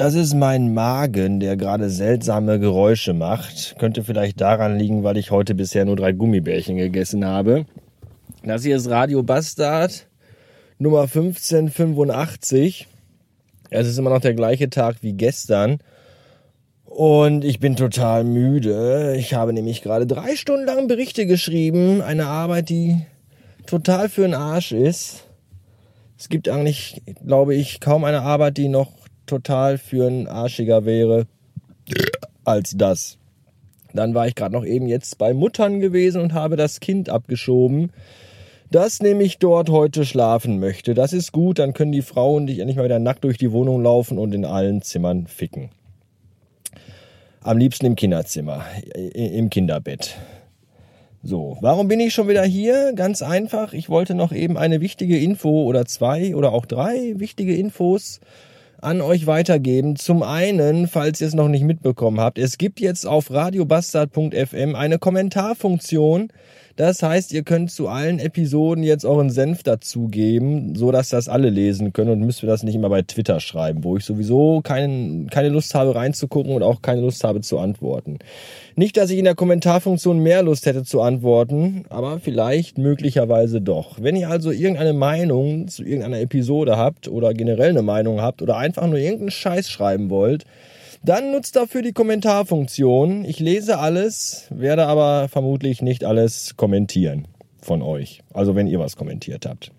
Das ist mein Magen, der gerade seltsame Geräusche macht. Könnte vielleicht daran liegen, weil ich heute bisher nur drei Gummibärchen gegessen habe. Das hier ist Radio Bastard Nummer 1585. Es ist immer noch der gleiche Tag wie gestern. Und ich bin total müde. Ich habe nämlich gerade drei Stunden lang Berichte geschrieben. Eine Arbeit, die total für den Arsch ist. Es gibt eigentlich, glaube ich, kaum eine Arbeit, die noch total für ein Arschiger wäre als das. Dann war ich gerade noch eben jetzt bei Muttern gewesen und habe das Kind abgeschoben, das nämlich dort heute schlafen möchte. Das ist gut, dann können die Frauen dich endlich mal wieder nackt durch die Wohnung laufen und in allen Zimmern ficken. Am liebsten im Kinderzimmer, im Kinderbett. So, warum bin ich schon wieder hier? Ganz einfach, ich wollte noch eben eine wichtige Info oder zwei oder auch drei wichtige Infos an euch weitergeben. Zum einen, falls ihr es noch nicht mitbekommen habt, es gibt jetzt auf radiobastard.fm eine Kommentarfunktion. Das heißt, ihr könnt zu allen Episoden jetzt euren Senf dazugeben, so dass das alle lesen können und müsst ihr das nicht immer bei Twitter schreiben, wo ich sowieso kein, keine Lust habe reinzugucken und auch keine Lust habe zu antworten. Nicht, dass ich in der Kommentarfunktion mehr Lust hätte zu antworten, aber vielleicht möglicherweise doch. Wenn ihr also irgendeine Meinung zu irgendeiner Episode habt oder generell eine Meinung habt oder einfach nur irgendeinen Scheiß schreiben wollt, dann nutzt dafür die Kommentarfunktion. Ich lese alles, werde aber vermutlich nicht alles kommentieren von euch. Also wenn ihr was kommentiert habt.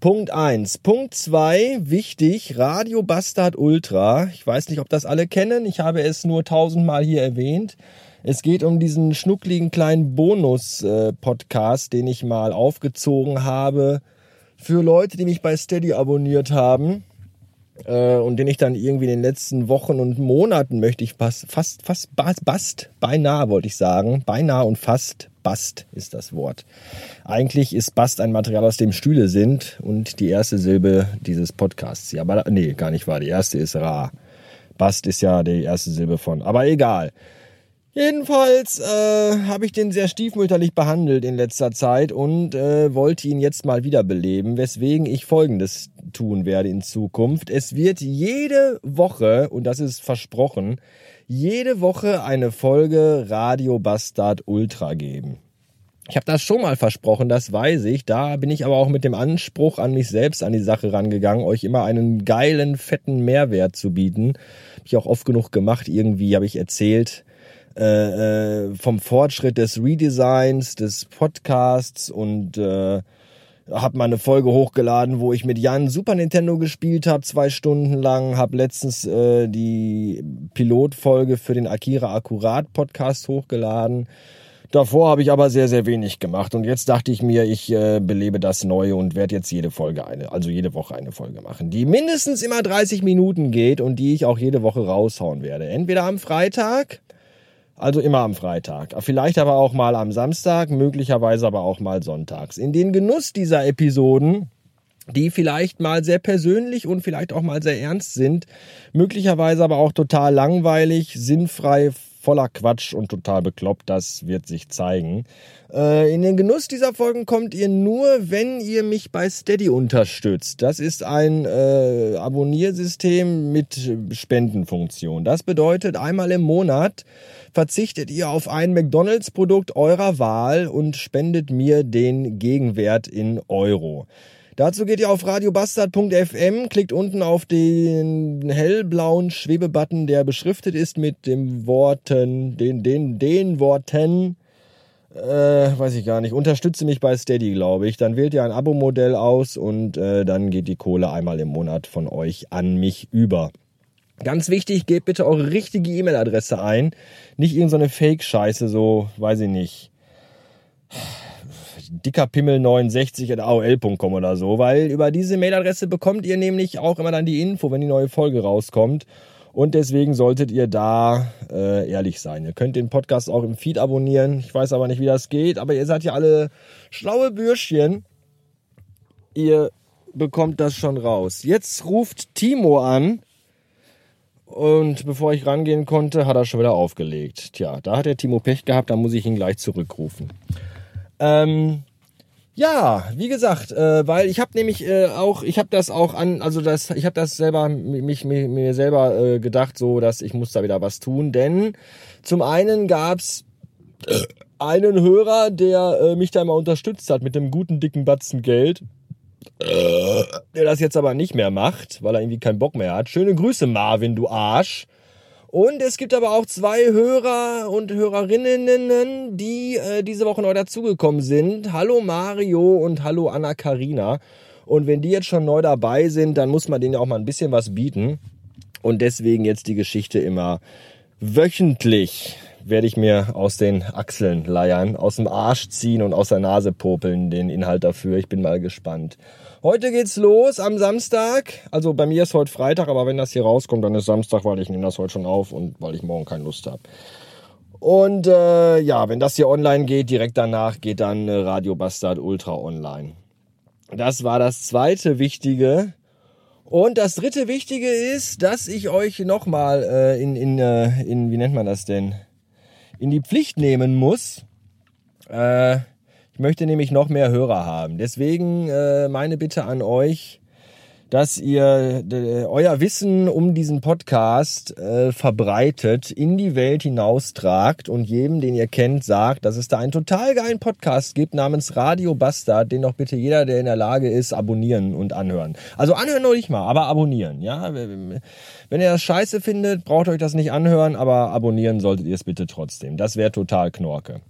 Punkt eins. Punkt zwei wichtig, Radio Bastard Ultra. Ich weiß nicht, ob das alle kennen. Ich habe es nur tausendmal hier erwähnt. Es geht um diesen schnuckligen kleinen Bonus-Podcast, den ich mal aufgezogen habe für Leute, die mich bei Steady abonniert haben äh, und den ich dann irgendwie in den letzten Wochen und Monaten möchte ich fast, fast, fast, bast, beinahe wollte ich sagen, beinahe und fast Bast ist das Wort. Eigentlich ist Bast ein Material, aus dem Stühle sind und die erste Silbe dieses Podcasts. Ja, aber nee, gar nicht wahr. Die erste ist Ra. Bast ist ja die erste Silbe von. Aber egal. Jedenfalls äh, habe ich den sehr stiefmütterlich behandelt in letzter Zeit und äh, wollte ihn jetzt mal wiederbeleben, weswegen ich Folgendes tun werde in Zukunft. Es wird jede Woche, und das ist versprochen, jede Woche eine Folge Radio Bastard Ultra geben. Ich habe das schon mal versprochen, das weiß ich. Da bin ich aber auch mit dem Anspruch an mich selbst an die Sache rangegangen, euch immer einen geilen, fetten Mehrwert zu bieten. Habe ich auch oft genug gemacht. Irgendwie habe ich erzählt, äh, äh, vom Fortschritt des Redesigns, des Podcasts und äh, habe mal eine Folge hochgeladen, wo ich mit Jan Super Nintendo gespielt habe, zwei Stunden lang. Habe letztens äh, die Pilotfolge für den Akira Akkurat Podcast hochgeladen. Davor habe ich aber sehr, sehr wenig gemacht. Und jetzt dachte ich mir, ich äh, belebe das neu und werde jetzt jede Folge eine, also jede Woche eine Folge machen, die mindestens immer 30 Minuten geht und die ich auch jede Woche raushauen werde. Entweder am Freitag also immer am Freitag. Vielleicht aber auch mal am Samstag, möglicherweise aber auch mal sonntags. In den Genuss dieser Episoden, die vielleicht mal sehr persönlich und vielleicht auch mal sehr ernst sind, möglicherweise aber auch total langweilig, sinnfrei, voller Quatsch und total bekloppt, das wird sich zeigen. Äh, in den Genuss dieser Folgen kommt ihr nur, wenn ihr mich bei Steady unterstützt. Das ist ein äh, Abonniersystem mit Spendenfunktion. Das bedeutet, einmal im Monat verzichtet ihr auf ein McDonalds-Produkt eurer Wahl und spendet mir den Gegenwert in Euro. Dazu geht ihr auf radiobastard.fm, klickt unten auf den hellblauen Schwebebutton, der beschriftet ist mit den Worten, den, den, den Worten, äh, weiß ich gar nicht, unterstütze mich bei Steady, glaube ich. Dann wählt ihr ein Abo-Modell aus und äh, dann geht die Kohle einmal im Monat von euch an mich über. Ganz wichtig, gebt bitte eure richtige E-Mail-Adresse ein. Nicht irgendeine so Fake-Scheiße, so, weiß ich nicht. Dickerpimmel69 at aol.com oder so, weil über diese Mailadresse bekommt ihr nämlich auch immer dann die Info, wenn die neue Folge rauskommt. Und deswegen solltet ihr da äh, ehrlich sein. Ihr könnt den Podcast auch im Feed abonnieren. Ich weiß aber nicht, wie das geht, aber ihr seid ja alle schlaue Bürschchen. Ihr bekommt das schon raus. Jetzt ruft Timo an und bevor ich rangehen konnte, hat er schon wieder aufgelegt. Tja, da hat der Timo Pech gehabt, da muss ich ihn gleich zurückrufen. Ähm, Ja, wie gesagt, äh, weil ich habe nämlich äh, auch, ich habe das auch an, also das, ich habe das selber mich, mir, mir selber äh, gedacht, so, dass ich muss da wieder was tun, denn zum einen gab's einen Hörer, der äh, mich da immer unterstützt hat mit dem guten dicken Batzen Geld, der das jetzt aber nicht mehr macht, weil er irgendwie keinen Bock mehr hat. Schöne Grüße, Marvin, du Arsch. Und es gibt aber auch zwei Hörer und Hörerinnen, die äh, diese Woche neu dazugekommen sind. Hallo Mario und hallo Anna Karina. Und wenn die jetzt schon neu dabei sind, dann muss man denen ja auch mal ein bisschen was bieten. Und deswegen jetzt die Geschichte immer wöchentlich werde ich mir aus den Achseln leiern, aus dem Arsch ziehen und aus der Nase popeln, den Inhalt dafür. Ich bin mal gespannt. Heute geht's los am Samstag. Also bei mir ist heute Freitag, aber wenn das hier rauskommt, dann ist Samstag, weil ich nehme das heute schon auf und weil ich morgen keine Lust habe. Und äh, ja, wenn das hier online geht, direkt danach geht dann äh, Radio Bastard Ultra online. Das war das zweite Wichtige. Und das dritte Wichtige ist, dass ich euch nochmal äh, in, in, äh, in, wie nennt man das denn, in die Pflicht nehmen muss. Äh, möchte nämlich noch mehr Hörer haben. Deswegen äh, meine Bitte an euch, dass ihr euer Wissen um diesen Podcast äh, verbreitet, in die Welt hinaustragt und jedem, den ihr kennt, sagt, dass es da einen total geilen Podcast gibt namens Radio Bastard, den doch bitte jeder, der in der Lage ist, abonnieren und anhören. Also anhören noch nicht mal, aber abonnieren, ja. Wenn ihr das scheiße findet, braucht euch das nicht anhören, aber abonnieren solltet ihr es bitte trotzdem. Das wäre total Knorke.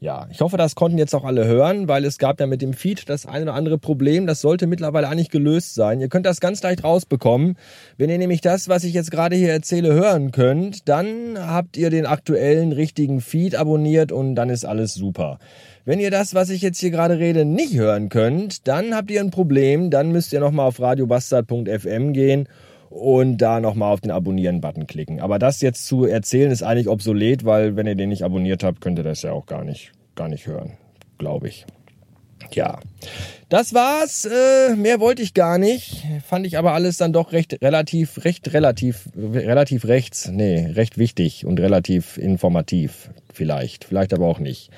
Ja, ich hoffe, das konnten jetzt auch alle hören, weil es gab ja mit dem Feed das eine oder andere Problem. Das sollte mittlerweile eigentlich gelöst sein. Ihr könnt das ganz leicht rausbekommen. Wenn ihr nämlich das, was ich jetzt gerade hier erzähle, hören könnt, dann habt ihr den aktuellen richtigen Feed abonniert und dann ist alles super. Wenn ihr das, was ich jetzt hier gerade rede, nicht hören könnt, dann habt ihr ein Problem. Dann müsst ihr nochmal auf radiobastard.fm gehen und da nochmal auf den Abonnieren-Button klicken. Aber das jetzt zu erzählen ist eigentlich obsolet, weil wenn ihr den nicht abonniert habt, könnt ihr das ja auch gar nicht, gar nicht hören, glaube ich. Ja, das war's. Äh, mehr wollte ich gar nicht. Fand ich aber alles dann doch recht relativ, recht relativ, relativ rechts. Nee, recht wichtig und relativ informativ. Vielleicht, vielleicht aber auch nicht.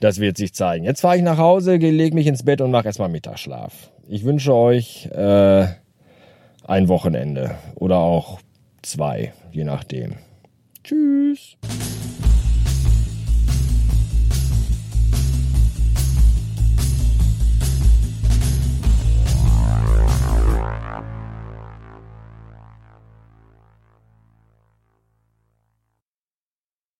Das wird sich zeigen. Jetzt fahre ich nach Hause, lege mich ins Bett und mache erstmal Mittagsschlaf. Ich wünsche euch äh, ein Wochenende oder auch zwei, je nachdem. Tschüss.